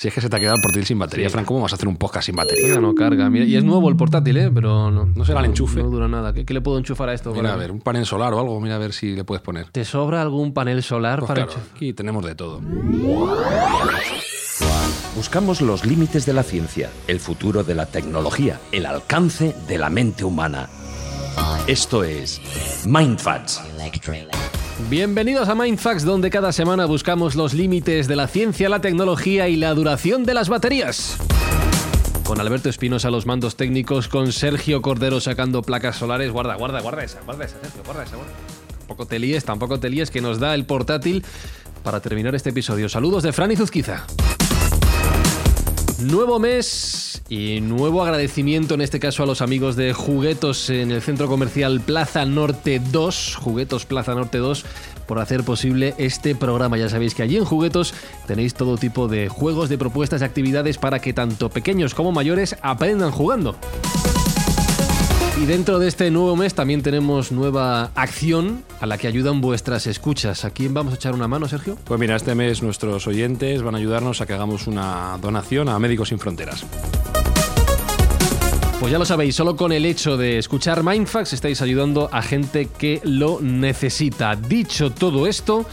Si es que se te ha quedado el portátil sin batería, Sí. Fran, ¿cómo vas a hacer un podcast sin batería? Ya no carga. Mira, y es nuevo el portátil, ¿eh? Pero no, No será el enchufe. No dura nada. ¿Qué, qué le puedo enchufar a esto? Mira, a ver, un panel solar o algo, mira a ver si le puedes poner. ¿Te sobra algún panel solar Pues para claro, enchufar? aquí tenemos de todo. Buscamos los límites de la ciencia, el futuro de la tecnología, el alcance de la mente humana. Esto es Mindfacts. Bienvenidos a Mindfax, donde cada semana buscamos los límites de la ciencia, la tecnología y la duración de las baterías. Con Alberto Espinosa los mandos técnicos, con Sergio Cordero sacando placas solares. Guarda, guarda, guarda esa, guarda esa, Sergio, guarda esa. Guarda. Tampoco te líes, tampoco te líes, que nos da el portátil para terminar este episodio. Saludos de Fran y Zuzquiza. Nuevo mes y nuevo agradecimiento en este caso a los amigos de Juguetos en el centro comercial Plaza Norte 2, Juguetos Plaza Norte 2, por hacer posible este programa. Ya sabéis que allí en Juguetos tenéis todo tipo de juegos, de propuestas, de actividades para que tanto pequeños como mayores aprendan jugando. Y dentro de este nuevo mes también tenemos nueva acción a la que ayudan vuestras escuchas. ¿A quién vamos a echar una mano, Sergio? Pues mira, este mes nuestros oyentes van a ayudarnos a que hagamos una donación a Médicos Sin Fronteras. Pues ya lo sabéis, solo con el hecho de escuchar Mindfax estáis ayudando a gente que lo necesita. Dicho todo esto,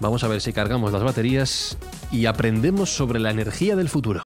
vamos a ver si cargamos las baterías y aprendemos sobre la energía del futuro.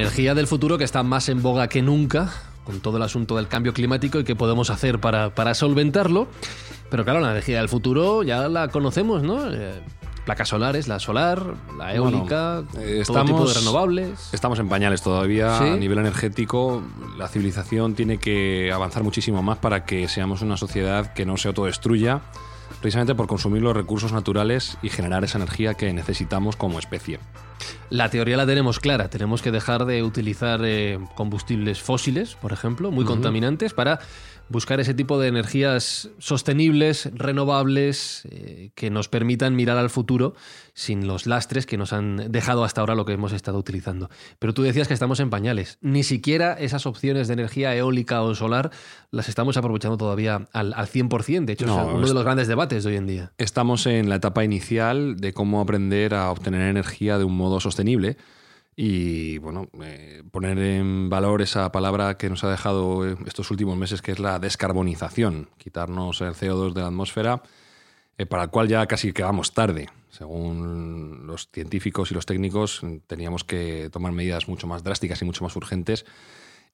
Energía del futuro que está más en boga que nunca con todo el asunto del cambio climático y qué podemos hacer para, para solventarlo. Pero claro, la energía del futuro ya la conocemos, ¿no? Eh, placas solares, la solar, la eólica, Bueno, eh, todo tipo de estamos- renovables. Estamos en pañales todavía. Sí. A nivel energético, la civilización tiene que avanzar muchísimo más para que seamos una sociedad que no se autodestruya, precisamente por consumir los recursos naturales y generar esa energía que necesitamos como especie. La teoría la tenemos clara. Tenemos que dejar de utilizar eh, combustibles fósiles, por ejemplo, muy contaminantes, para buscar ese tipo de energías sostenibles, renovables, eh, que nos permitan mirar al futuro sin los lastres que nos han dejado hasta ahora lo que hemos estado utilizando. Pero tú decías que estamos en pañales. Ni siquiera esas opciones de energía eólica o solar las estamos aprovechando todavía al, al 100%. De hecho, No, es uno de los grandes debates de hoy en día. Estamos en la etapa inicial de cómo aprender a obtener energía de un modo sostenible y bueno, eh, poner en valor esa palabra que nos ha dejado eh, estos últimos meses, que es la descarbonización, quitarnos el CO2 de la atmósfera, eh, para el cual ya casi quedamos tarde. Según los científicos y los técnicos, teníamos que tomar medidas mucho más drásticas y mucho más urgentes.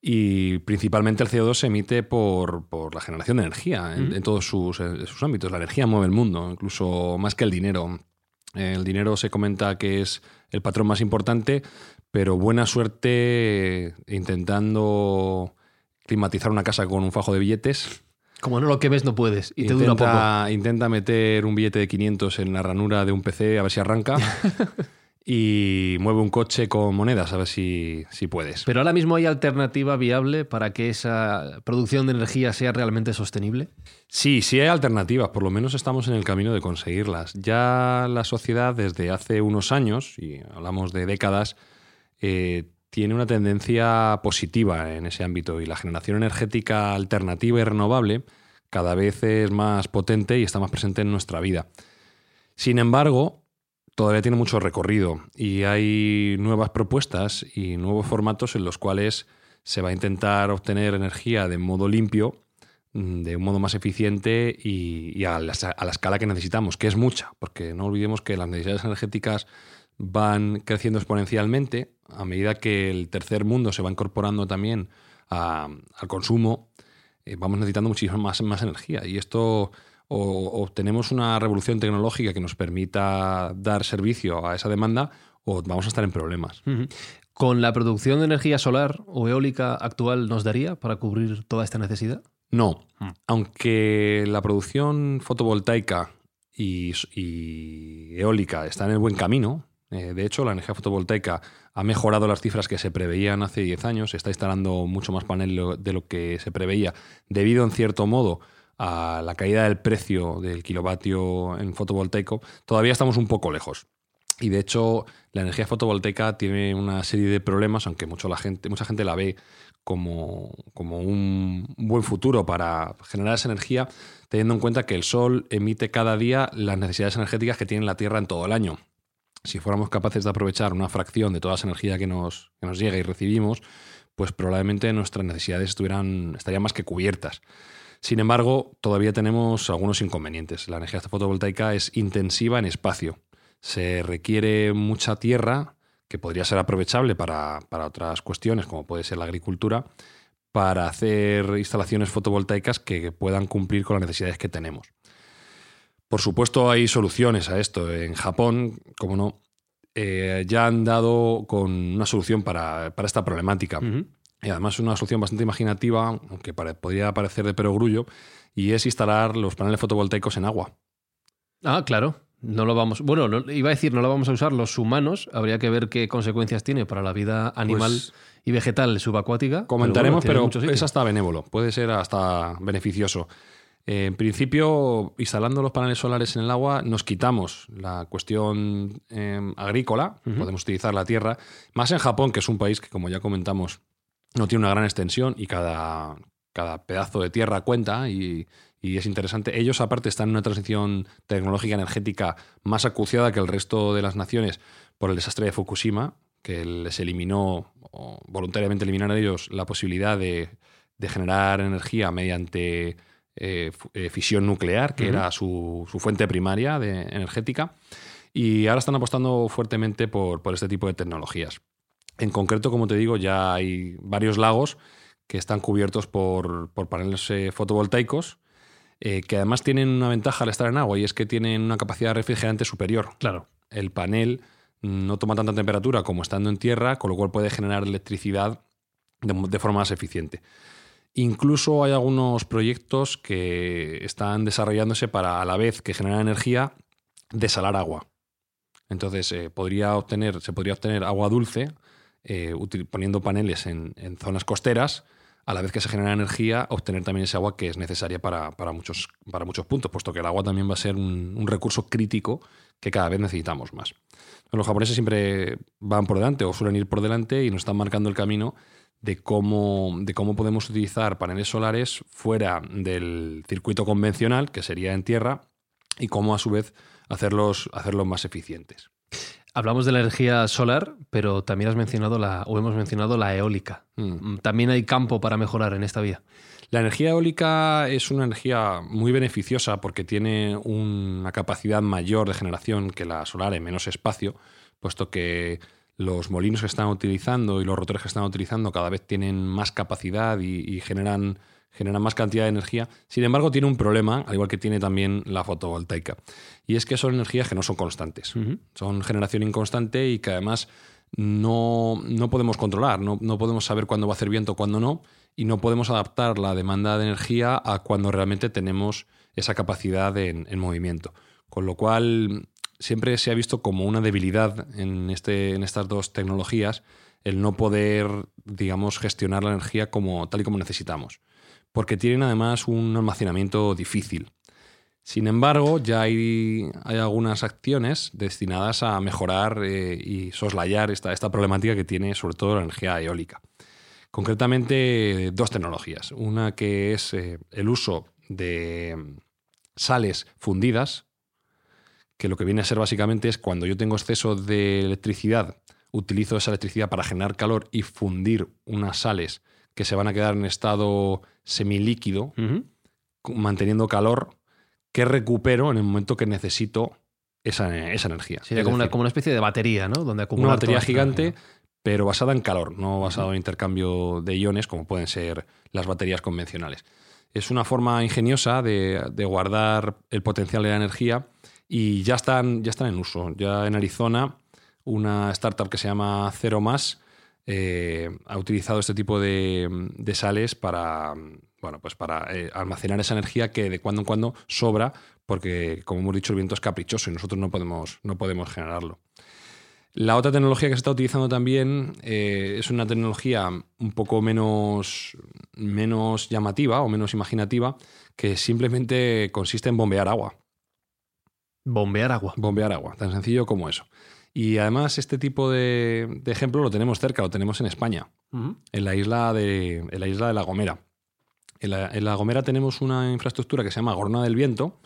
Y principalmente el CO2 se emite por, por la generación de energía en, en todos sus, sus ámbitos. La energía mueve el mundo, incluso más que el dinero. El dinero se comenta que es el patrón más importante, pero buena suerte intentando climatizar una casa con un fajo de billetes. Como no lo que ves, no puedes. Y te dura poco. Intenta, intenta meter un billete de 500 en la ranura de un PC a ver si arranca. y mueve un coche con monedas, a ver si, si puedes. Pero ahora mismo hay alternativa viable para que esa producción de energía sea realmente sostenible. Sí, sí hay alternativas, por lo menos estamos en el camino de conseguirlas. Ya la sociedad desde hace unos años, y hablamos de décadas, eh, tiene una tendencia positiva en ese ámbito y la generación energética alternativa y renovable cada vez es más potente y está más presente en nuestra vida. Sin embargo, todavía tiene mucho recorrido y hay nuevas propuestas y nuevos formatos en los cuales se va a intentar obtener energía de modo limpio, mm, de un modo más eficiente y, a, la, escala que necesitamos, que es mucha, porque no olvidemos que las necesidades energéticas van creciendo exponencialmente a medida que el tercer mundo se va incorporando también al consumo, eh, vamos necesitando muchísima más energía. Y esto o obtenemos una revolución tecnológica que nos permita dar servicio a esa demanda o vamos a estar en problemas. Uh -huh. ¿Con la producción de energía solar o eólica actual nos daría para cubrir toda esta necesidad? No, uh. aunque la producción fotovoltaica y, y, eólica está en el buen camino, eh, de hecho la energía fotovoltaica ha mejorado las cifras que se preveían hace 10 años, se está instalando mucho más panel de lo que se preveía, debido en cierto modo a la caída del precio del kilovatio en fotovoltaico, todavía estamos un poco lejos. Y de hecho, la energía fotovoltaica tiene una serie de problemas, aunque mucho la gente, mucha gente la ve como, como un buen futuro para generar esa energía, teniendo en cuenta que el Sol emite cada día las necesidades energéticas que tiene la Tierra en todo el año. Si fuéramos capaces de aprovechar una fracción de toda esa energía que nos, que nos llega y recibimos, pues probablemente nuestras necesidades estuvieran, estarían más que cubiertas. Sin embargo, todavía tenemos algunos inconvenientes. La energía fotovoltaica es intensiva en espacio. Se requiere mucha tierra, que podría ser aprovechable para, para, otras cuestiones, como puede ser la agricultura, para hacer instalaciones fotovoltaicas que puedan cumplir con las necesidades que tenemos. Por supuesto, hay soluciones a esto. En Japón, como no, eh, ya han dado con una solución para, para esta problemática. Y además es una solución bastante imaginativa, aunque podría parecer de perogrullo, y es instalar los paneles fotovoltaicos en agua. Ah, claro. No lo vamos. Bueno, no, iba a decir, no lo vamos a usar los humanos. Habría que ver qué consecuencias tiene para la vida animal pues, y vegetal subacuática. Comentaremos, pero, bueno, pero es hasta benévolo. Puede ser hasta beneficioso. Eh, en principio, instalando los paneles solares en el agua, nos quitamos la cuestión eh, agrícola. Uh -huh. Podemos utilizar la tierra. Más en Japón, que es un país que, como ya comentamos, no tiene una gran extensión y cada, cada pedazo de tierra cuenta y, y, es interesante. Ellos aparte están en una transición tecnológica energética más acuciada que el resto de las naciones por el desastre de Fukushima, que les eliminó, o voluntariamente eliminaron ellos la posibilidad de, de generar energía mediante eh, fisión nuclear, que uh -huh. era su, su, fuente primaria de energética. Y ahora están apostando fuertemente por, por este tipo de tecnologías. En concreto, como te digo, ya hay varios lagos que están cubiertos por, por paneles eh, fotovoltaicos, eh, que además tienen una ventaja al estar en agua y es que tienen una capacidad refrigerante superior. Claro. El panel no toma tanta temperatura como estando en tierra, con lo cual puede generar electricidad de, de forma más eficiente. Incluso hay algunos proyectos que están desarrollándose para, a la vez que generan energía, desalar agua. Entonces, eh, podría obtener, se podría obtener agua dulce eh, poniendo paneles en, zonas costeras, a la vez que se genera energía, obtener también ese agua que es necesaria para, muchos, para muchos puntos, puesto que el agua también va a ser un, un recurso crítico que cada vez necesitamos más. Los japoneses siempre van por delante o suelen ir por delante y nos están marcando el camino de cómo, de cómo podemos utilizar paneles solares fuera del circuito convencional, que sería en tierra, y cómo a su vez hacerlos, hacerlos más eficientes. Hablamos de la energía solar, pero también has mencionado la, o hemos mencionado la eólica. Mm. También hay campo para mejorar en esta vía. La energía eólica es una energía muy beneficiosa porque tiene una capacidad mayor de generación que la solar en menos espacio, puesto que los molinos que están utilizando y los rotores que están utilizando cada vez tienen más capacidad y, y generan genera más cantidad de energía. Sin embargo, tiene un problema, al igual que tiene también la fotovoltaica. Y es que son energías que no son constantes. Uh -huh. Son generación inconstante y que además no, no podemos controlar. No, no, podemos saber cuándo va a hacer viento, cuándo no. Y no podemos adaptar la demanda de energía a cuando realmente tenemos esa capacidad en, en movimiento. Con lo cual, siempre se ha visto como una debilidad en, este, en estas dos tecnologías el no poder, digamos, gestionar la energía como, tal y como necesitamos, porque tienen además un almacenamiento difícil. Sin embargo, ya hay, hay algunas acciones destinadas a mejorar eh, y soslayar esta, esta problemática que tiene sobre todo la energía eólica. Concretamente, dos tecnologías. Una que es eh, el uso de sales fundidas, que lo que viene a ser básicamente es cuando yo tengo exceso de electricidad, utilizo esa electricidad para generar calor y fundir unas sales que se van a quedar en estado semilíquido, manteniendo calor, que recupero en el momento que necesito esa, esa energía. Sería como, una, como, una, especie de batería, ¿no? Donde una batería gigante, pero basada en calor, no basada en intercambio de iones como pueden ser las baterías convencionales. Es una forma ingeniosa de, de guardar el potencial de la energía y ya están, ya están en uso. Ya en Arizona, una startup que se llama Cero Más eh, ha utilizado este tipo de, de sales para, bueno, pues para eh, almacenar esa energía que de cuando en cuando sobra, porque, como hemos dicho, el viento es caprichoso y nosotros no podemos, no podemos generarlo. La otra tecnología que se está utilizando también eh, es una tecnología un poco menos, menos llamativa o menos imaginativa, que simplemente consiste en bombear agua. Bombear agua. Bombear agua, tan sencillo como eso. Y además este tipo de, ejemplo lo tenemos cerca, lo tenemos en España, en, la isla de, en la isla de La Gomera. En la, Gomera tenemos una infraestructura que se llama Gorna del Viento,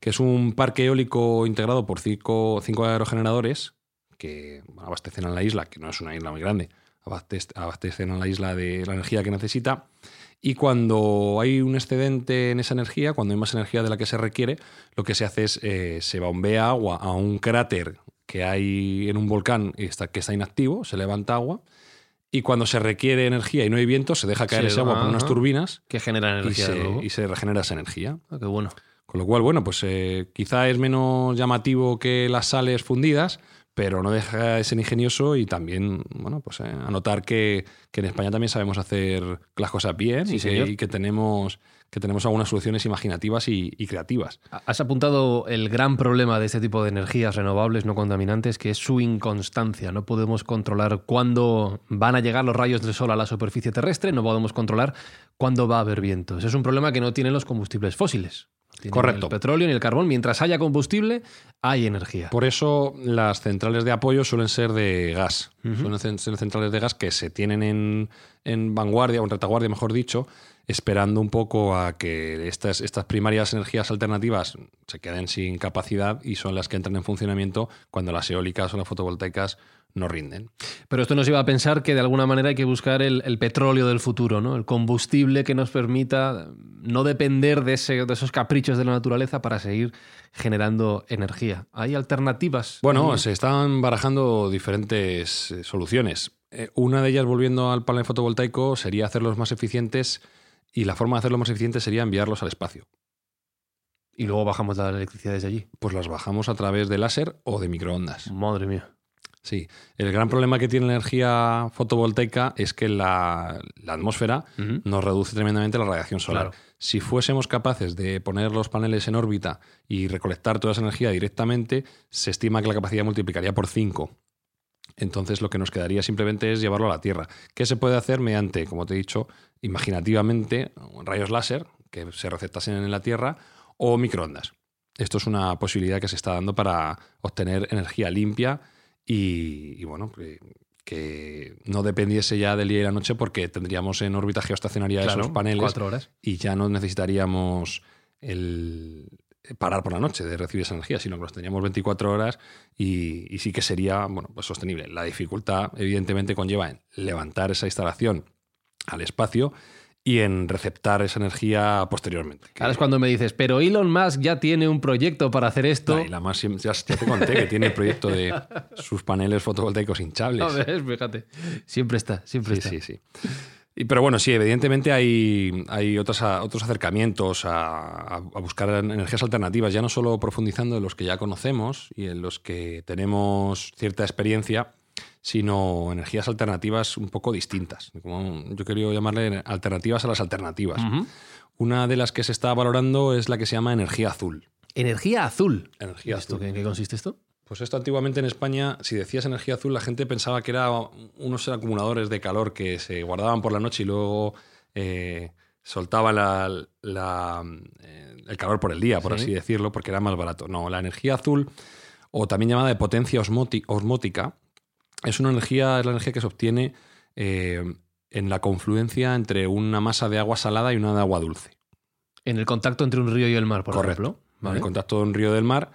que es un parque eólico integrado por cinco, cinco aerogeneradores que abastecen a la isla, que no es una isla muy grande, abastecen a la isla de la energía que necesita y cuando hay un excedente en esa energía, cuando hay más energía de la que se requiere, lo que se hace es eh, se bombea agua a un cráter que hay en un volcán que está inactivo, se levanta agua. Y cuando se requiere energía y no hay viento, se deja caer esa agua por unas turbinas. Que generan energía. Y se, regenera esa energía. Ah, qué bueno. Con lo cual, bueno, pues eh, quizá es menos llamativo que las sales fundidas, pero no deja de ser ingenioso y también, bueno, pues eh, anotar que, en España también sabemos hacer las cosas bien y, que, tenemos que tenemos algunas soluciones imaginativas y, creativas. Has apuntado el gran problema de este tipo de energías renovables no contaminantes, que es su inconstancia. No podemos controlar cuándo van a llegar los rayos del sol a la superficie terrestre, no podemos controlar cuándo va a haber vientos. Es un problema que no tienen los combustibles fósiles. Correcto. El petróleo ni el carbón. Mientras haya combustible, hay energía. Por eso las centrales de apoyo suelen ser de gas. Suelen ser centrales de gas que se tienen en, en vanguardia o en retaguardia, mejor dicho, esperando un poco a que estas, estas primarias energías alternativas se queden sin capacidad y son las que entran en funcionamiento cuando las eólicas o las fotovoltaicas no rinden. Pero esto nos lleva a pensar que de alguna manera hay que buscar el, petróleo del futuro, ¿no? el combustible que nos permita no depender de, de, esos caprichos de la naturaleza para seguir generando energía. ¿Hay alternativas? Bueno, se están barajando diferentes eh, soluciones. Eh, una de ellas, volviendo al panel fotovoltaico, sería hacerlos más eficientes y la forma de hacerlo más eficiente sería enviarlos al espacio. ¿Y luego bajamos las electricidad desde allí? Pues las bajamos a través de láser o de microondas. Madre mía. Sí, el gran problema que tiene la energía fotovoltaica es que la, atmósfera nos reduce tremendamente la radiación solar. Si fuésemos capaces de poner los paneles en órbita y recolectar toda esa energía directamente, se estima que la capacidad multiplicaría por 5. Entonces lo que nos quedaría simplemente es llevarlo a la Tierra. ¿Qué se puede hacer mediante, como te he dicho, imaginativamente, rayos láser que se recetasen en la Tierra o microondas? Esto es una posibilidad que se está dando para obtener energía limpia y, bueno, que, no dependiese ya del día y la noche porque tendríamos en órbita geoestacionaria esos paneles horas. y ya no necesitaríamos el, parar por la noche de recibir esa energía, sino que los tendríamos 24 horas y, sí que sería bueno, pues sostenible. La dificultad, evidentemente, conlleva en levantar esa instalación al espacio y en receptar esa energía posteriormente. Ahora es cuando me dices, pero Elon Musk ya tiene un proyecto para hacer esto. la más, ya, te conté que tiene el proyecto de sus paneles fotovoltaicos hinchables. A ver, fíjate. Siempre está, siempre está. Sí, sí. Pero bueno, sí, evidentemente hay, hay otros, otros acercamientos a, buscar energías alternativas, ya no solo profundizando en los que ya conocemos y en los que tenemos cierta experiencia, sino energías alternativas un poco distintas. Como yo quería llamarle alternativas a las alternativas. Una de las que se está valorando es la que se llama energía azul. Energía azul. Energía ¿Esto, ¿En qué consiste esto? Pues esto antiguamente en España, si decías energía azul, la gente pensaba que era unos acumuladores de calor que se guardaban por la noche y luego eh, soltaban eh, el calor por el día, por así decirlo, porque era más barato. No, la energía azul, o también llamada de potencia osmótica, es una energía, es la energía que se obtiene eh, en la confluencia entre una masa de agua salada y una de agua dulce. En el contacto entre un río y el mar, por ejemplo. En el contacto de un río del mar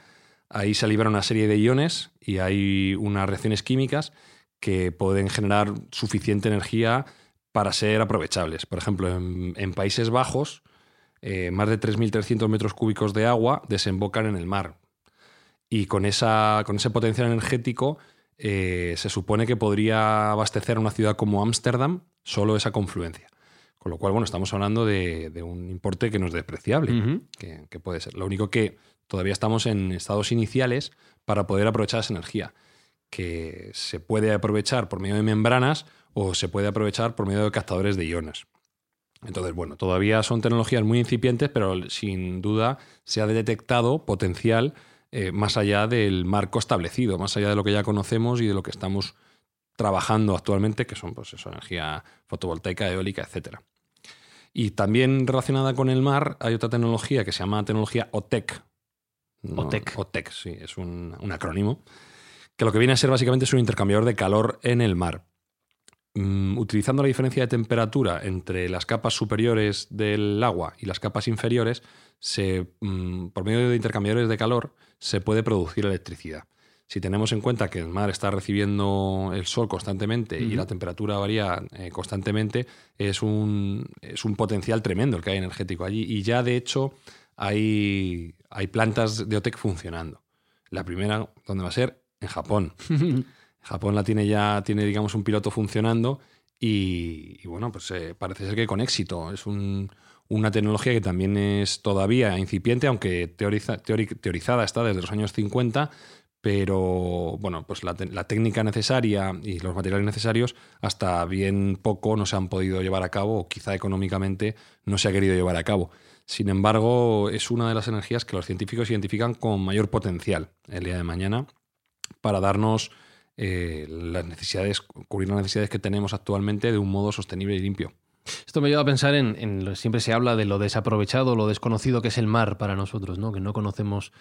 Ahí se libera una serie de iones y hay unas reacciones químicas que pueden generar suficiente energía para ser aprovechables. Por ejemplo, en, Países Bajos, eh, más de 3.300 metros cúbicos de agua desembocan en el mar. Y con, esa, con ese potencial energético eh, se supone que podría abastecer a una ciudad como Ámsterdam solo esa confluencia. Con lo cual, bueno, estamos hablando de, un importe que no es despreciable, que, que, puede ser. Lo único que todavía estamos en estados iniciales para poder aprovechar esa energía, que se puede aprovechar por medio de membranas o se puede aprovechar por medio de captadores de iones. Entonces, bueno, todavía son tecnologías muy incipientes, pero sin duda se ha detectado potencial eh, más allá del marco establecido, más allá de lo que ya conocemos y de lo que estamos trabajando actualmente, que son pues eso, energía fotovoltaica, eólica, etc. Y también relacionada con el mar hay otra tecnología que se llama tecnología OTEC, OTEC. OTEC, sí, es un, acrónimo. Que lo que viene a ser básicamente es un intercambiador de calor en el mar. Mm, utilizando la diferencia de temperatura entre las capas superiores del agua y las capas inferiores, se, mm, por medio de intercambiadores de calor se puede producir electricidad. Si tenemos en cuenta que el mar está recibiendo el sol constantemente y la temperatura varía eh, constantemente, es un, es un potencial tremendo el que hay energético allí. Y ya de hecho hay, hay plantas de OTEC funcionando. La primera, ¿dónde va a ser? En Japón. Japón la tiene ya, tiene digamos un piloto funcionando y, bueno, pues eh, parece ser que con éxito. Es una tecnología que también es todavía incipiente, aunque teorizada está desde los años 50, pero bueno, pues la, la, técnica necesaria y los materiales necesarios hasta bien poco no se han podido llevar a cabo o quizá económicamente no se ha querido llevar a cabo. Sin embargo, es una de las energías que los científicos identifican con mayor potencial el día de mañana para darnos eh, las necesidades, cubrir las necesidades que tenemos actualmente de un modo sostenible y limpio. Esto me lleva a pensar en, en, siempre se habla de lo desaprovechado, lo desconocido que es el mar para nosotros, ¿no? Que no conocemos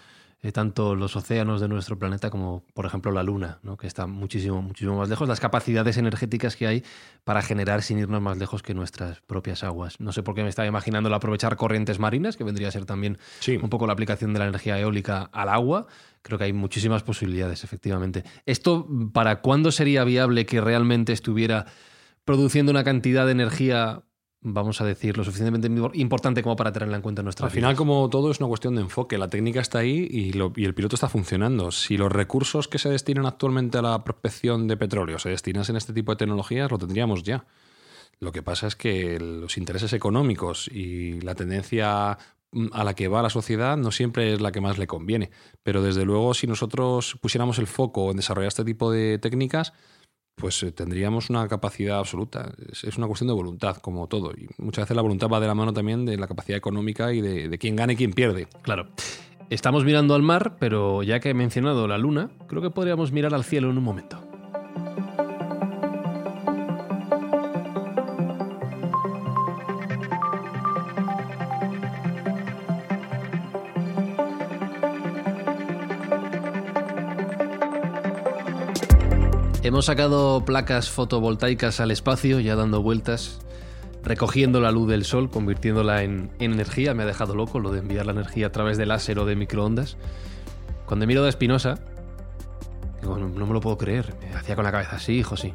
eh, tanto los océanos de nuestro planeta como, por ejemplo, la Luna, ¿no? que está muchísimo, muchísimo más lejos, las capacidades energéticas que hay para generar sin irnos más lejos que nuestras propias aguas. No sé por qué me estaba imaginando el aprovechar corrientes marinas, que vendría a ser también un poco la aplicación de la energía eólica al agua. Creo que hay muchísimas posibilidades, efectivamente. ¿Esto para cuándo sería viable que realmente estuviera produciendo una cantidad de energía vamos a decir, lo suficientemente importante como para tenerla en cuenta en nuestra Al final, como todo, es una cuestión de enfoque. La técnica está ahí y, el piloto está funcionando. Si los recursos que se destinan actualmente a la prospección de petróleo se destinasen a este tipo de tecnologías, lo tendríamos ya. Lo que pasa es que los intereses económicos y la tendencia mm, a la que va la sociedad no siempre es la que más le conviene. Pero desde luego, si nosotros pusiéramos el foco en desarrollar este tipo de técnicas, pues eh, tendríamos una capacidad absoluta. Es, una cuestión de voluntad, como todo. Y muchas veces la voluntad va de la mano también de la capacidad económica y de, quién gana y quién pierde. Claro. Estamos mirando al mar, pero ya que he mencionado la luna, creo que podríamos mirar al cielo en un momento. Hemos sacado placas fotovoltaicas al espacio, ya dando vueltas, recogiendo la luz del sol, convirtiéndola en, energía. Me ha dejado loco lo de enviar la energía a través de láser o de microondas. Cuando miro de Espinosa, digo, no, me lo puedo creer. Me hacía con la cabeza así, hijo, sí.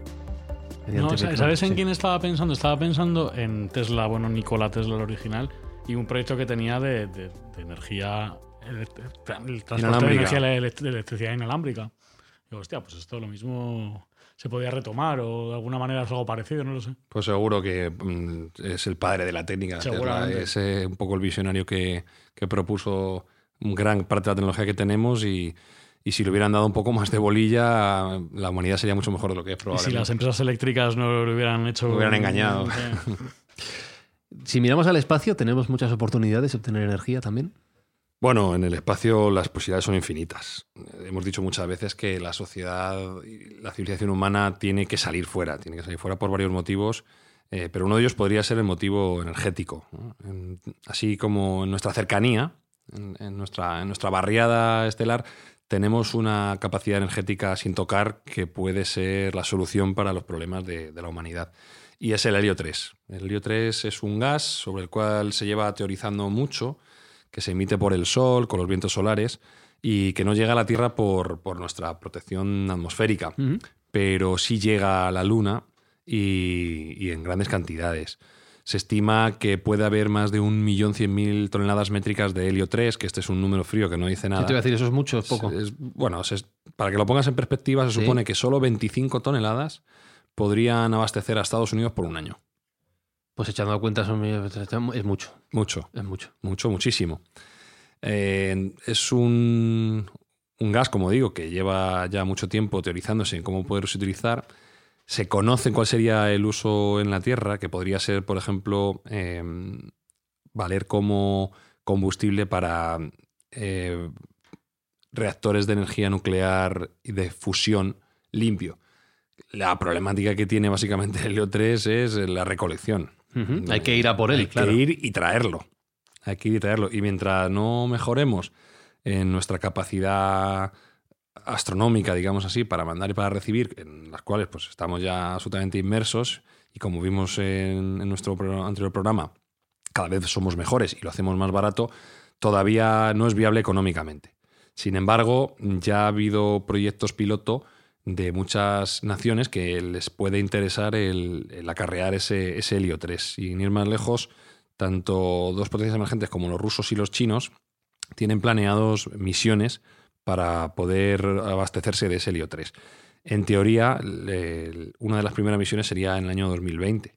No, ¿Sabes en quién estaba pensando? Estaba pensando en Tesla, bueno, Nikola Tesla, el original, y un proyecto que tenía de, energía, el, transporte de energía de electricidad inalámbrica. Digo, hostia, pues esto lo mismo se podía retomar o de alguna manera es algo parecido, no lo sé. Pues seguro que mm, es el padre de la técnica. Es eh, un poco el visionario que, propuso gran parte de la tecnología que tenemos y, si le hubieran dado un poco más de bolilla, la humanidad sería mucho mejor de lo que es probablemente. Y si las empresas eléctricas no lo hubieran hecho... Lo hubieran engañado. si miramos al espacio, ¿tenemos muchas oportunidades de obtener energía también? Bueno, en el espacio las posibilidades son infinitas. Hemos dicho muchas veces que la sociedad, la civilización humana tiene que salir fuera, tiene que salir fuera por varios motivos, eh, pero uno de ellos podría ser el motivo energético. así como en nuestra cercanía, en, nuestra, en nuestra barriada estelar, tenemos una capacidad energética sin tocar que puede ser la solución para los problemas de, de la humanidad. Y es el helio 3. El helio 3 es un gas sobre el cual se lleva teorizando mucho que se emite por el Sol, con los vientos solares, y que no llega a la Tierra por, nuestra protección atmosférica, pero sí llega a la Luna y, en grandes cantidades. Se estima que puede haber más de 1.100.000 toneladas métricas de helio 3, que este es un número frío que no dice nada. te voy a decir? ¿Eso es mucho o poco? bueno, para que lo pongas en perspectiva, se supone que solo 25 toneladas podrían abastecer a Estados Unidos por un año. Pues echando cuenta es mucho. Mucho. Es mucho. Mucho, muchísimo. Eh, es un, gas, como digo, que lleva ya mucho tiempo teorizándose en cómo poderse utilizar. Se conoce cuál sería el uso en la Tierra, que podría ser, por ejemplo, eh, valer como combustible para eh, reactores de energía nuclear y de fusión limpio. La problemática que tiene básicamente el helio 3 es la recolección. Hay que ir a por él, Hay que ir y traerlo. Hay que ir y traerlo. Y mientras no mejoremos en nuestra capacidad astronómica, digamos así, para mandar y para recibir, en las cuales pues estamos ya absolutamente inmersos y como vimos en, en nuestro anterior programa, cada vez somos mejores y lo hacemos más barato, todavía no es viable económicamente. Sin embargo, ya ha habido proyectos piloto de muchas naciones que les puede interesar el, acarrear ese, ese helio 3. Sin ir más lejos, tanto dos potencias emergentes como los rusos y los chinos tienen planeados misiones para poder abastecerse de ese helio 3. En teoría, una de las primeras misiones sería en el año 2020.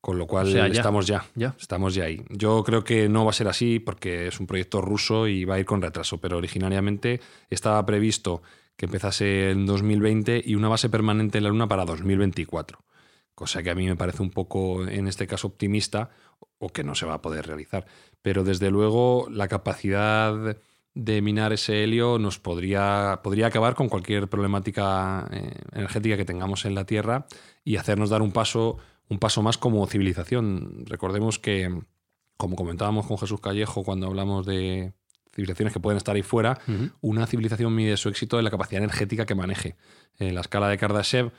Con lo cual estamos ya, ya, Estamos ya ahí. Yo creo que no va a ser así porque es un proyecto ruso y va a ir con retraso, pero originariamente estaba previsto que empezase en 2020 y una base permanente en la Luna para 2024. Cosa que a mí me parece un poco, en este caso, optimista o que no se va a poder realizar. Pero desde luego la capacidad de minar ese helio nos podría, podría acabar con cualquier problemática eh, energética que tengamos en la Tierra y hacernos dar un paso, un paso más como civilización. Recordemos que, como comentábamos con Jesús Callejo cuando hablamos de, civilizaciones que pueden estar ahí fuera, una civilización mide su éxito en la capacidad energética que maneje. En la escala de Kardashev,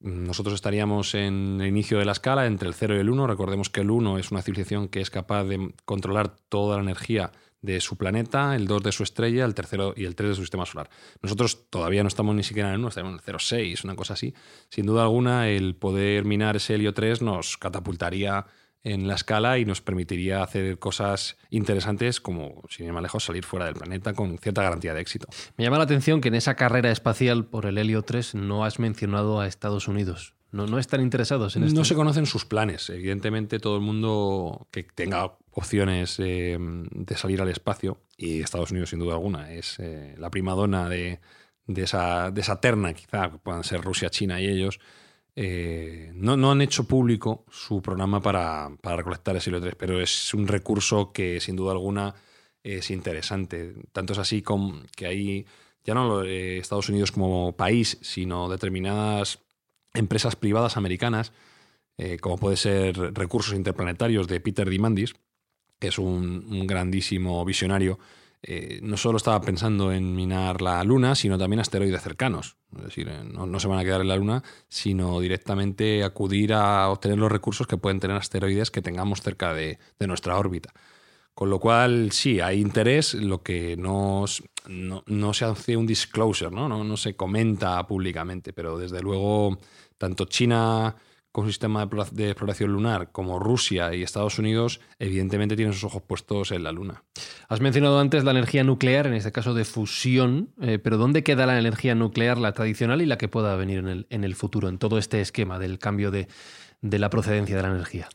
nosotros estaríamos en el inicio de la escala entre el 0 y el 1. Recordemos que el 1 es una civilización que es capaz de controlar toda la energía de su planeta, el 2 de su estrella, el tercero y el 3 de su sistema solar. Nosotros todavía no estamos ni siquiera en el 1, estamos en el 0,6, una cosa así. Sin duda alguna, el poder minar ese helio 3 nos catapultaría en la escala y nos permitiría hacer cosas interesantes como, sin ir más lejos, salir fuera del planeta con cierta garantía de éxito. Me llama la atención que en esa carrera espacial por el Helio 3 no has mencionado a Estados Unidos. No, no están interesados en esto. No se conocen sus planes. Evidentemente, todo el mundo que tenga opciones eh, de salir al espacio, y Estados Unidos sin duda alguna es eh, la primadona de, de, esa, de esa terna, quizá puedan ser Rusia, China y ellos, eh, no, han hecho público su programa para, recolectar ese hilo 3, pero es un recurso que sin duda alguna es interesante. Tanto es así como que hay ya no eh, Estados Unidos como país, sino determinadas empresas privadas americanas, eh, como puede ser Recursos Interplanetarios de Peter Dimandis, que es un grandísimo visionario eh, no solo estaba pensando en minar la Luna, sino también asteroides cercanos. Es decir, eh, no, se van a quedar en la Luna, sino directamente acudir a obtener los recursos que pueden tener asteroides que tengamos cerca de, nuestra órbita. Con lo cual, sí, hay interés, lo que no, no, se hace un disclosure, ¿no? ¿no? No, se comenta públicamente, pero desde luego, tanto China con un sistema de exploración lunar como Rusia y Estados Unidos, evidentemente tienen sus ojos puestos en la Luna. Has mencionado antes la energía nuclear, en este caso de fusión, eh, pero ¿dónde queda la energía nuclear, la tradicional y la que pueda venir en el, en el futuro, en todo este esquema del cambio de, la procedencia de la energía?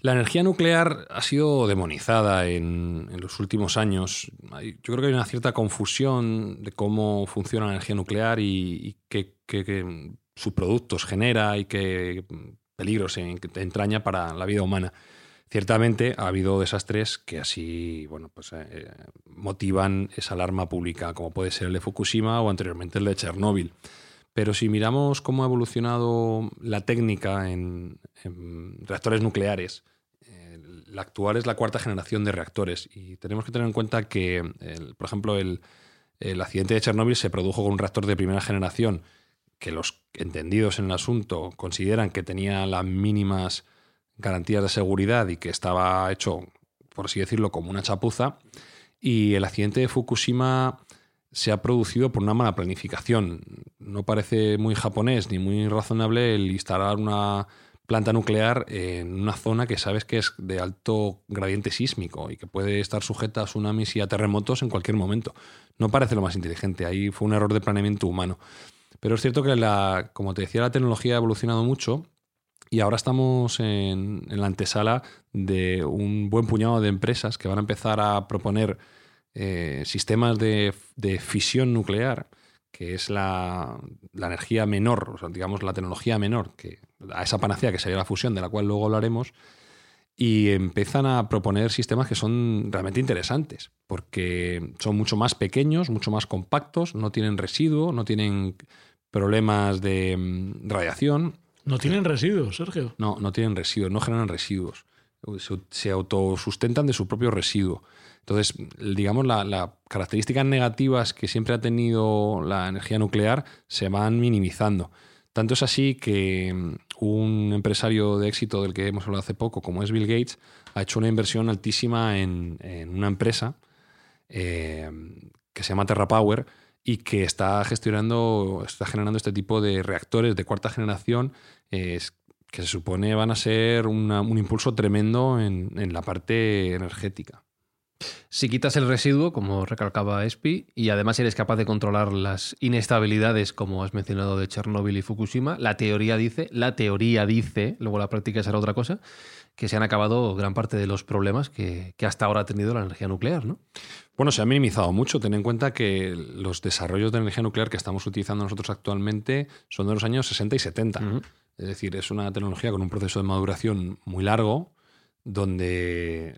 La energía nuclear ha sido demonizada en, los últimos años. Yo creo que hay una cierta confusión de cómo funciona la energía nuclear y, qué productos genera y qué peligros entraña para la vida humana. Ciertamente ha habido desastres que así bueno, pues, eh, motivan esa alarma pública, como puede ser el de Fukushima o anteriormente el de Chernóbil. Pero si miramos cómo ha evolucionado la técnica en, reactores nucleares, la actual es la cuarta generación de reactores y tenemos que tener en cuenta que, por ejemplo, el, el accidente de Chernóbil se produjo con un reactor de primera generación que los entendidos en el asunto consideran que tenía las mínimas garantías de seguridad y que estaba hecho, por así decirlo, como una chapuza. Y el accidente de Fukushima se ha producido por una mala planificación. No parece muy japonés ni muy razonable el instalar una planta nuclear en una zona que sabes que es de alto gradiente sísmico y que puede estar sujeta a tsunamis y a terremotos en cualquier momento. No parece lo más inteligente. Ahí fue un error de planeamiento humano. Pero es cierto que, la, como te decía, la tecnología ha evolucionado mucho y ahora estamos en, la antesala de un buen puñado de empresas que van a empezar a proponer eh, sistemas de, fisión nuclear, que es la, energía menor, digamos la tecnología menor, que a esa panacea que sería la fusión, de la cual luego hablaremos, y empiezan a proponer sistemas que son realmente interesantes, porque son mucho más pequeños, mucho más compactos, no tienen residuo, no tienen problemas de mm, radiación. ¿No tienen residuos, Sergio? No, no tienen residuos, no generan residuos. Se, autosustentan de su propio residuo. Entonces, digamos, las características negativas que siempre ha tenido la energía nuclear se van minimizando. Tanto es así que mm, un empresario de éxito del que hemos hablado hace poco, como es Bill Gates, ha hecho una inversión altísima en, una empresa eh, que se llama TerraPower, y que está gestionando, está generando este tipo de reactores de cuarta generación que se supone van a ser un impulso tremendo en, la parte energética. Si quitas el residuo, como recalcaba Espi, y además eres capaz de controlar las inestabilidades, como has mencionado de Chernóbil y Fukushima, la teoría dice, la teoría dice, luego la práctica será otra cosa, que se han acabado gran parte de los problemas que, hasta ahora ha tenido la energía nuclear, ¿no? Bueno, se ha minimizado mucho. Ten en cuenta que los desarrollos de energía nuclear que estamos utilizando nosotros actualmente son de los años 60 y 70. Es decir, es una tecnología con un proceso de maduración muy largo, donde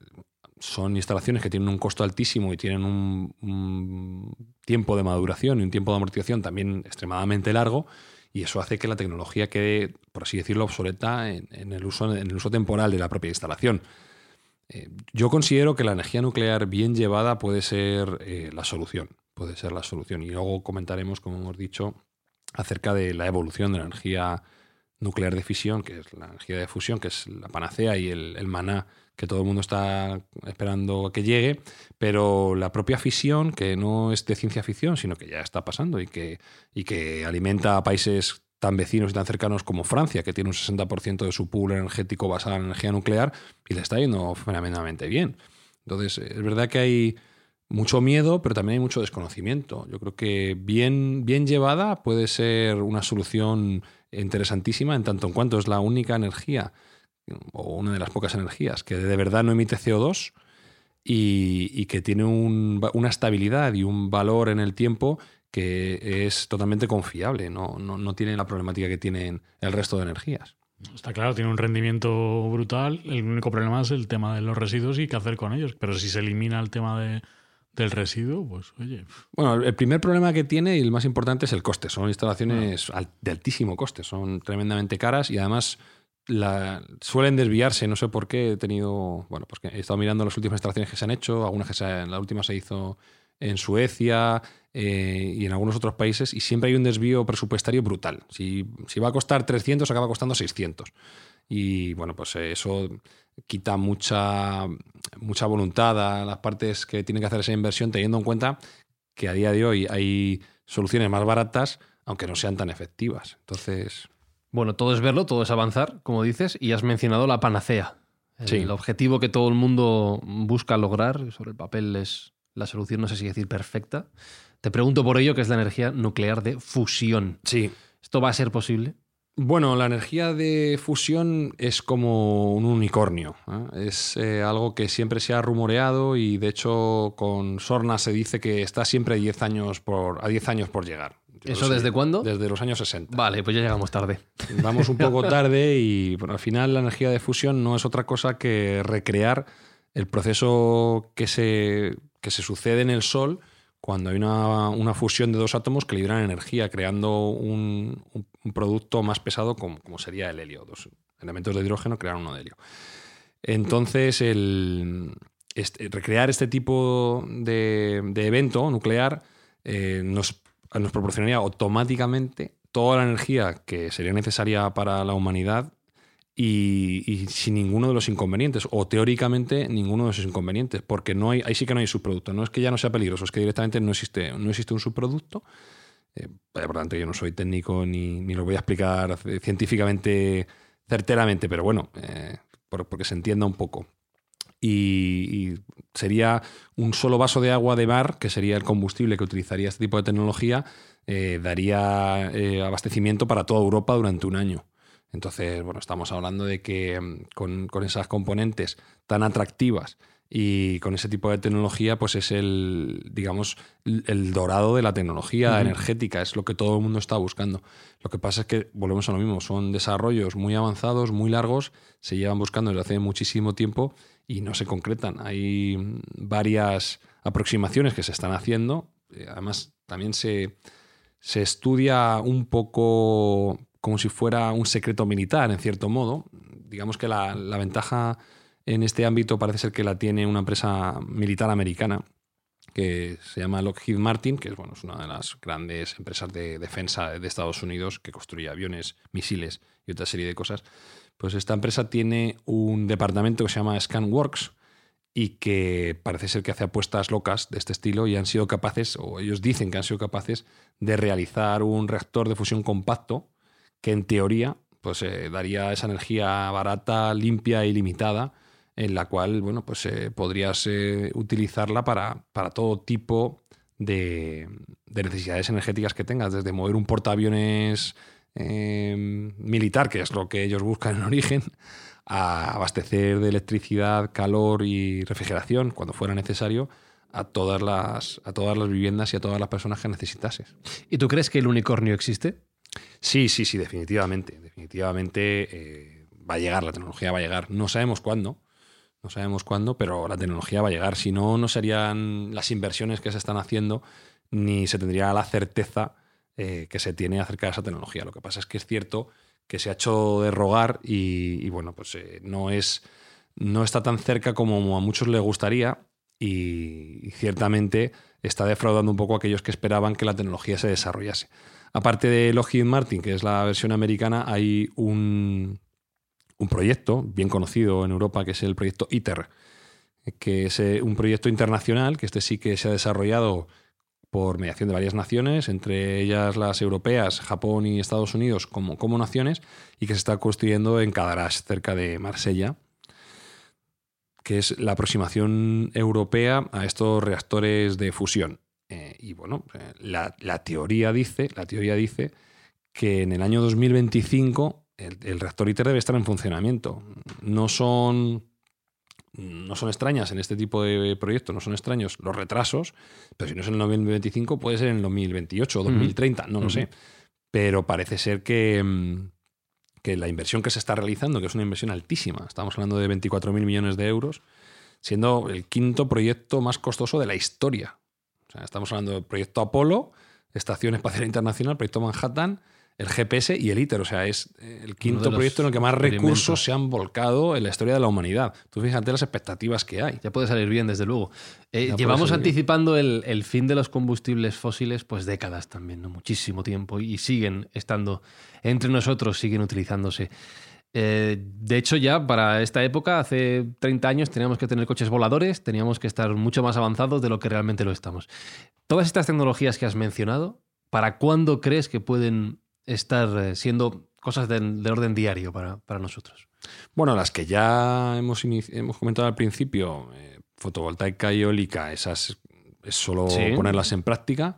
son instalaciones que tienen un costo altísimo y tienen un, tiempo de maduración y un tiempo de amortización también extremadamente largo y eso hace que la tecnología quede, por así decirlo, obsoleta en, el, uso, en el uso temporal de la propia instalación. Eh, yo considero que la energía nuclear bien llevada puede ser eh, la solución, puede ser la solución. Y luego comentaremos, como hemos dicho, acerca de la evolución de la energía nuclear de fisión, que es la energía de fusión, que es la panacea y el maná que todo el mundo está esperando que llegue, pero la propia fisión, que no es de ciencia ficción, sino que ya está pasando y que, y que alimenta a países tan vecinos y tan cercanos como Francia, que tiene un 60% de su pool energético basado en energía nuclear, y le está yendo fenomenalmente bien. Entonces, es verdad que hay mucho miedo, pero también hay mucho desconocimiento. Yo creo que bien, bien llevada puede ser una solución interesantísima en tanto en cuanto es la única energía o una de las pocas energías que de verdad no emite CO2 y, que tiene una estabilidad y un valor en el tiempo que es totalmente confiable, no, no, tiene la problemática que tienen el resto de energías. Está claro, tiene un rendimiento brutal. El único problema es el tema de los residuos y qué hacer con ellos. Pero si se elimina el tema de, del residuo, pues oye. Bueno, el primer problema que tiene y el más importante es el coste. Son instalaciones de altísimo coste, son tremendamente caras y además la, suelen desviarse, no sé por qué. He tenido, bueno, pues he estado mirando las últimas instalaciones que se han hecho, algunas que se, la última se hizo en Suecia eh, y en algunos otros países, y siempre hay un desvío presupuestario brutal. Si, si, va a costar 300, acaba costando 600. Y bueno, pues eso quita mucha, mucha voluntad a las partes que tienen que hacer esa inversión, teniendo en cuenta que a día de hoy hay soluciones más baratas, aunque no sean tan efectivas. Entonces. Bueno, todo es verlo, todo es avanzar, como dices, y has mencionado la panacea. El, objetivo que todo el mundo busca lograr, sobre el papel es la solución, no sé si decir perfecta. Te pregunto por ello, qué es la energía nuclear de fusión. Sí. ¿Esto va a ser posible? Bueno, la energía de fusión es como un unicornio. ¿eh? Es eh, algo que siempre se ha rumoreado y de hecho con Sorna se dice que está siempre 10 años por, a 10 años por llegar. ¿Eso desde cuándo? Desde los años 60. Vale, pues ya llegamos tarde. Vamos un poco tarde y al final la energía de fusión no es otra cosa que recrear el proceso que se, que se sucede en el Sol cuando hay una, fusión de dos átomos que liberan energía, creando un, producto más pesado como, sería el helio. Dos elementos de hidrógeno crean uno de helio. Entonces, el, este, recrear este tipo de, evento nuclear eh, nos, nos proporcionaría automáticamente toda la energía que sería necesaria para la humanidad y, sin ninguno de los inconvenientes, o teóricamente ninguno de esos inconvenientes, porque no hay, ahí sí que no hay subproducto. No es que ya no sea peligroso, es que directamente no existe, no existe un subproducto. Eh, por tanto, yo no soy técnico ni, ni, lo voy a explicar científicamente certeramente, pero bueno, eh, porque se entienda un poco. Y, sería un solo vaso de agua de mar, que sería el combustible que utilizaría este tipo de tecnología, eh, daría abastecimiento para toda Europa durante un año. Entonces, bueno, estamos hablando de que mm, con, esas componentes tan atractivas y con ese tipo de tecnología, pues es el, digamos, el dorado de la tecnología energética, es lo que todo el mundo está buscando. Lo que pasa es que, volvemos a lo mismo, son desarrollos muy avanzados, muy largos, se llevan buscando desde hace muchísimo tiempo y no se concretan. Hay varias aproximaciones que se están haciendo, eh, además también se, se estudia un poco como si fuera un secreto militar, en cierto modo. Digamos que la, ventaja en este ámbito parece ser que la tiene una empresa militar americana que se llama Lockheed Martin, que es, bueno, es una de las grandes empresas de defensa de Estados Unidos que construye aviones, misiles y otra serie de cosas. Pues esta empresa tiene un departamento que se llama ScanWorks y que parece ser que hace apuestas locas de este estilo y han sido capaces, o ellos dicen que han sido capaces, de realizar un reactor de fusión compacto que en teoría pues, eh, daría esa energía barata, limpia y limitada, en la cual bueno, pues, eh, podrías eh, utilizarla para, para, todo tipo de, necesidades energéticas que tengas, desde mover un portaaviones militar, que es lo que ellos buscan en origen, a abastecer de electricidad, calor y refrigeración cuando fuera necesario a todas las, a todas las viviendas y a todas las personas que necesitases. ¿Y tú crees que el unicornio existe? Sí, sí, sí, definitivamente. Definitivamente eh, va a llegar, la tecnología va a llegar. No sabemos cuándo, no sabemos cuándo, pero la tecnología va a llegar. Si no, no serían las inversiones que se están haciendo, ni se tendría la certeza eh, que se tiene acerca de esa tecnología. Lo que pasa es que es cierto que se ha hecho de rogar y, bueno, pues eh, no es. No está tan cerca como a muchos les gustaría y ciertamente está defraudando un poco a aquellos que esperaban que la tecnología se desarrollase. Aparte de Lockheed Martin, que es la versión americana, hay un, proyecto bien conocido en Europa que es el proyecto ITER, que es eh, un proyecto internacional que este sí que se ha desarrollado por mediación de varias naciones, entre ellas las europeas, Japón y Estados Unidos como, como naciones, y que se está construyendo en Cadarache, cerca de Marsella, que es la aproximación europea a estos reactores de fusión. Eh, y bueno, eh, la, teoría dice, la teoría dice que en el año 2025 el, reactor ITER debe estar en funcionamiento. No son, no son extrañas en este tipo de proyectos, no son extraños los retrasos, pero si no es en el 2025 puede ser en el 2028 o 2030, no lo sé. Pero parece ser que, mm, que la inversión que se está realizando, que es una inversión altísima, estamos hablando de 24.000 millones de euros, siendo el quinto proyecto más costoso de la historia. Estamos hablando del proyecto Apolo, Estación Espacial Internacional, proyecto Manhattan, el GPS y el ITER. O sea, es eh, el quinto proyecto en el que más recursos se han volcado en la historia de la humanidad. Tú fíjate las expectativas que hay. Ya puede salir bien, desde luego. Eh, llevamos anticipando el, fin de los combustibles fósiles pues décadas también, ¿no? muchísimo tiempo, y siguen estando entre nosotros, siguen utilizándose. Eh, de hecho, ya para esta época, hace 30 años, teníamos que tener coches voladores, teníamos que estar mucho más avanzados de lo que realmente lo estamos. Todas estas tecnologías que has mencionado, ¿para cuándo crees que pueden estar eh, siendo cosas del, orden diario para, nosotros? Bueno, las que ya hemos, hemos comentado al principio, eh, fotovoltaica y eólica, esas es solo ponerlas en práctica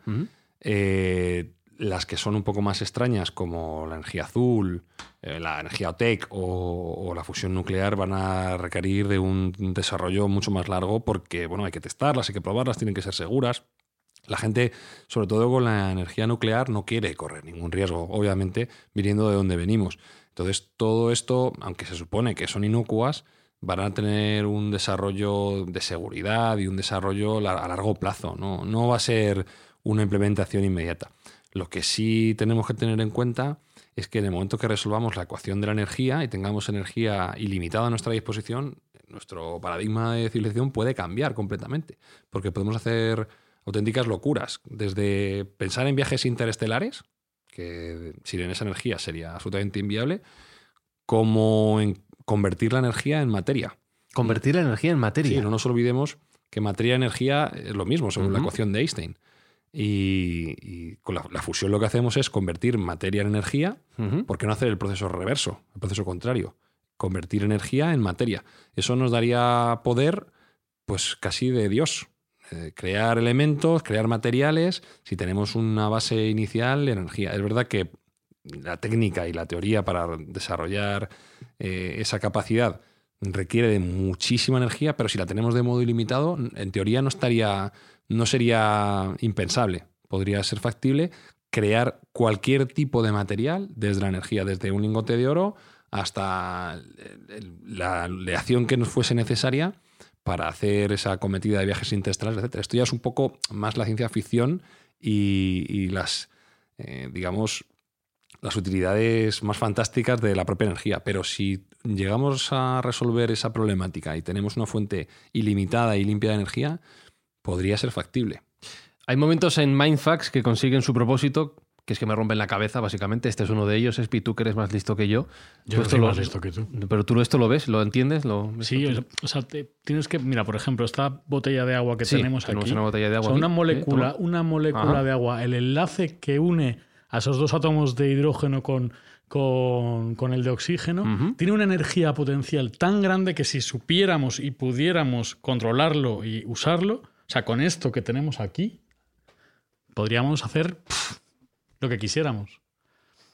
las que son un poco más extrañas, como la energía azul, eh, la energía OTEC o, la fusión nuclear, van a requerir de un desarrollo mucho más largo porque bueno, hay que testarlas, hay que probarlas, tienen que ser seguras. La gente, sobre todo con la energía nuclear, no quiere correr ningún riesgo, obviamente, viniendo de donde venimos. Entonces, todo esto, aunque se supone que son inocuas, van a tener un desarrollo de seguridad y un desarrollo a largo plazo. No, no va a ser una implementación inmediata. Lo que sí tenemos que tener en cuenta es que en el momento que resolvamos la ecuación de la energía y tengamos energía ilimitada a nuestra disposición, nuestro paradigma de civilización puede cambiar completamente, porque podemos hacer auténticas locuras, desde pensar en viajes interestelares, que sin esa energía sería absolutamente inviable, como en convertir la energía en materia. Convertir la energía en materia. Sí, no nos olvidemos que materia y energía es lo mismo, según la ecuación de Einstein. Y, con la, fusión lo que hacemos es convertir materia en energía. ¿Por qué no hacer el proceso reverso, el proceso contrario? Convertir energía en materia. Eso nos daría poder, pues casi de Dios. Eh, crear elementos, crear materiales, si tenemos una base inicial de energía. Es verdad que la técnica y la teoría para desarrollar eh, esa capacidad requiere de muchísima energía, pero si la tenemos de modo ilimitado, en teoría no estaría, no sería impensable. Podría ser factible crear cualquier tipo de material desde la energía, desde un lingote de oro hasta la aleación que nos fuese necesaria para hacer esa cometida de viajes interestelares, etc. Esto ya es un poco más la ciencia ficción y, las, eh, digamos, las utilidades más fantásticas de la propia energía. Pero si llegamos a resolver esa problemática y tenemos una fuente ilimitada y limpia de energía, podría ser factible. Hay momentos en Mindfax que consiguen su propósito que es que me rompen la cabeza, básicamente. Este es uno de ellos. Espi, tú que eres más listo que yo. Yo soy más listo que tú. Pero tú esto lo ves, lo entiendes. Lo, sí, o sea, tienes que. Mira, por ejemplo, esta botella de agua que tenemos aquí. Tenemos una botella de agua. una molécula, una molécula de agua. El enlace que une a esos dos átomos de hidrógeno con, con, el de oxígeno, tiene una energía potencial tan grande que si supiéramos y pudiéramos controlarlo y usarlo, o sea, con esto que tenemos aquí, podríamos hacer lo que quisiéramos.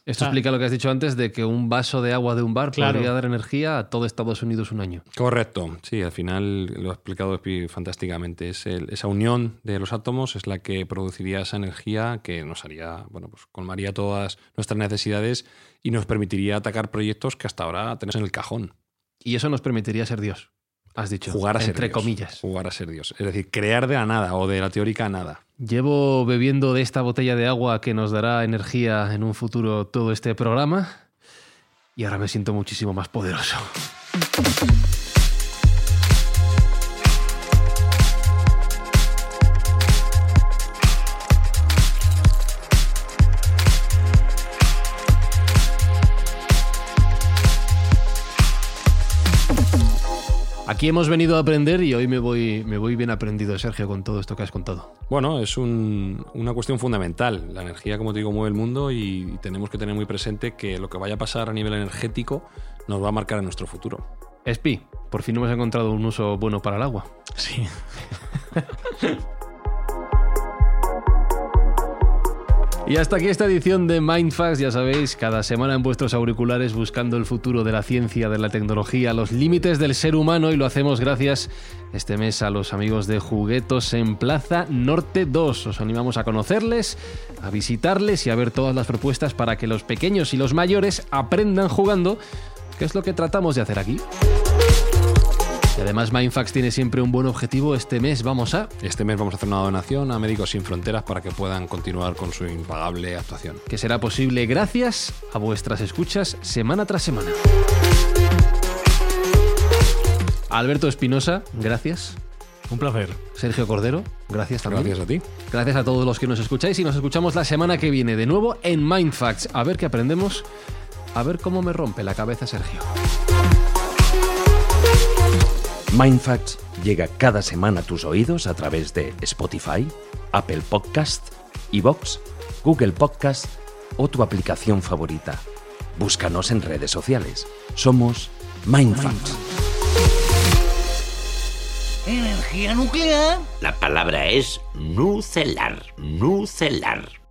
Esto explica lo que has dicho antes de que un vaso de agua de un bar podría dar energía a todo Estados Unidos un año. Correcto, sí, al final lo ha explicado fantásticamente. Es esa unión de los átomos es la que produciría esa energía que nos haría, bueno, pues colmaría todas nuestras necesidades y nos permitiría atacar proyectos que hasta ahora tenemos en el cajón. Y eso nos permitiría ser Dios, has dicho. Jugar a ser entre comillas. Jugar a ser Dios. Es decir, crear de la nada o de la teórica nada. Llevo bebiendo de esta botella de agua que nos dará energía en un futuro todo este programa y ahora me siento muchísimo más poderoso. Aquí hemos venido a aprender y hoy me voy, me voy bien aprendido, Sergio, con todo esto que has contado. Bueno, es una cuestión fundamental. La energía, como te digo, mueve el mundo y tenemos que tener muy presente que lo que vaya a pasar a nivel energético nos va a marcar en nuestro futuro. Espi, por fin hemos encontrado un uso bueno para el agua. Sí. Y hasta aquí esta edición de Mindfax, ya sabéis, cada semana en vuestros auriculares buscando el futuro de la ciencia, de la tecnología, los límites del ser humano y lo hacemos gracias este mes a los amigos de Juguetos en Plaza Norte 2. Os animamos a conocerles, a visitarles y a ver todas las propuestas para que los pequeños y los mayores aprendan jugando, que es lo que tratamos de hacer aquí. Y además Mindfax tiene siempre un buen objetivo. Este mes vamos a... Este mes vamos a hacer una donación a Médicos Sin Fronteras para que puedan continuar con su impagable actuación. Que será posible gracias a vuestras escuchas semana tras semana. Alberto Espinosa, gracias. Un placer. Sergio Cordero, gracias también. Gracias a ti. Gracias a todos los que nos escucháis y nos escuchamos la semana que viene de nuevo en Mindfacts. A ver qué aprendemos, a ver cómo me rompe la cabeza Sergio. Mindfacts llega cada semana a tus oídos a través de Spotify, Apple Podcast, Evox, Google Podcast o tu aplicación favorita. Búscanos en redes sociales. Somos Mindfacts. ¿Energía nuclear? La palabra es nucelar, nucelar.